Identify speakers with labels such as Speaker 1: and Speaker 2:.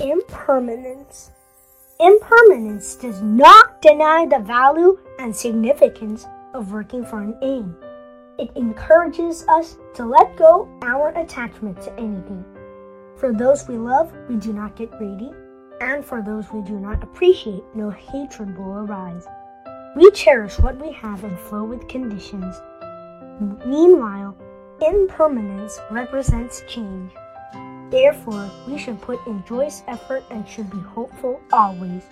Speaker 1: Impermanence. Impermanence does not deny the value and significance of working for an aim. It encourages us to let go our attachment to anything. For those we love, we do not get greedy, and for those we do not appreciate, no hatred will arise. We cherish what we have and flow with conditions. Meanwhile, impermanence represents change. Therefore, we should put in joyous effort and should be hopeful always.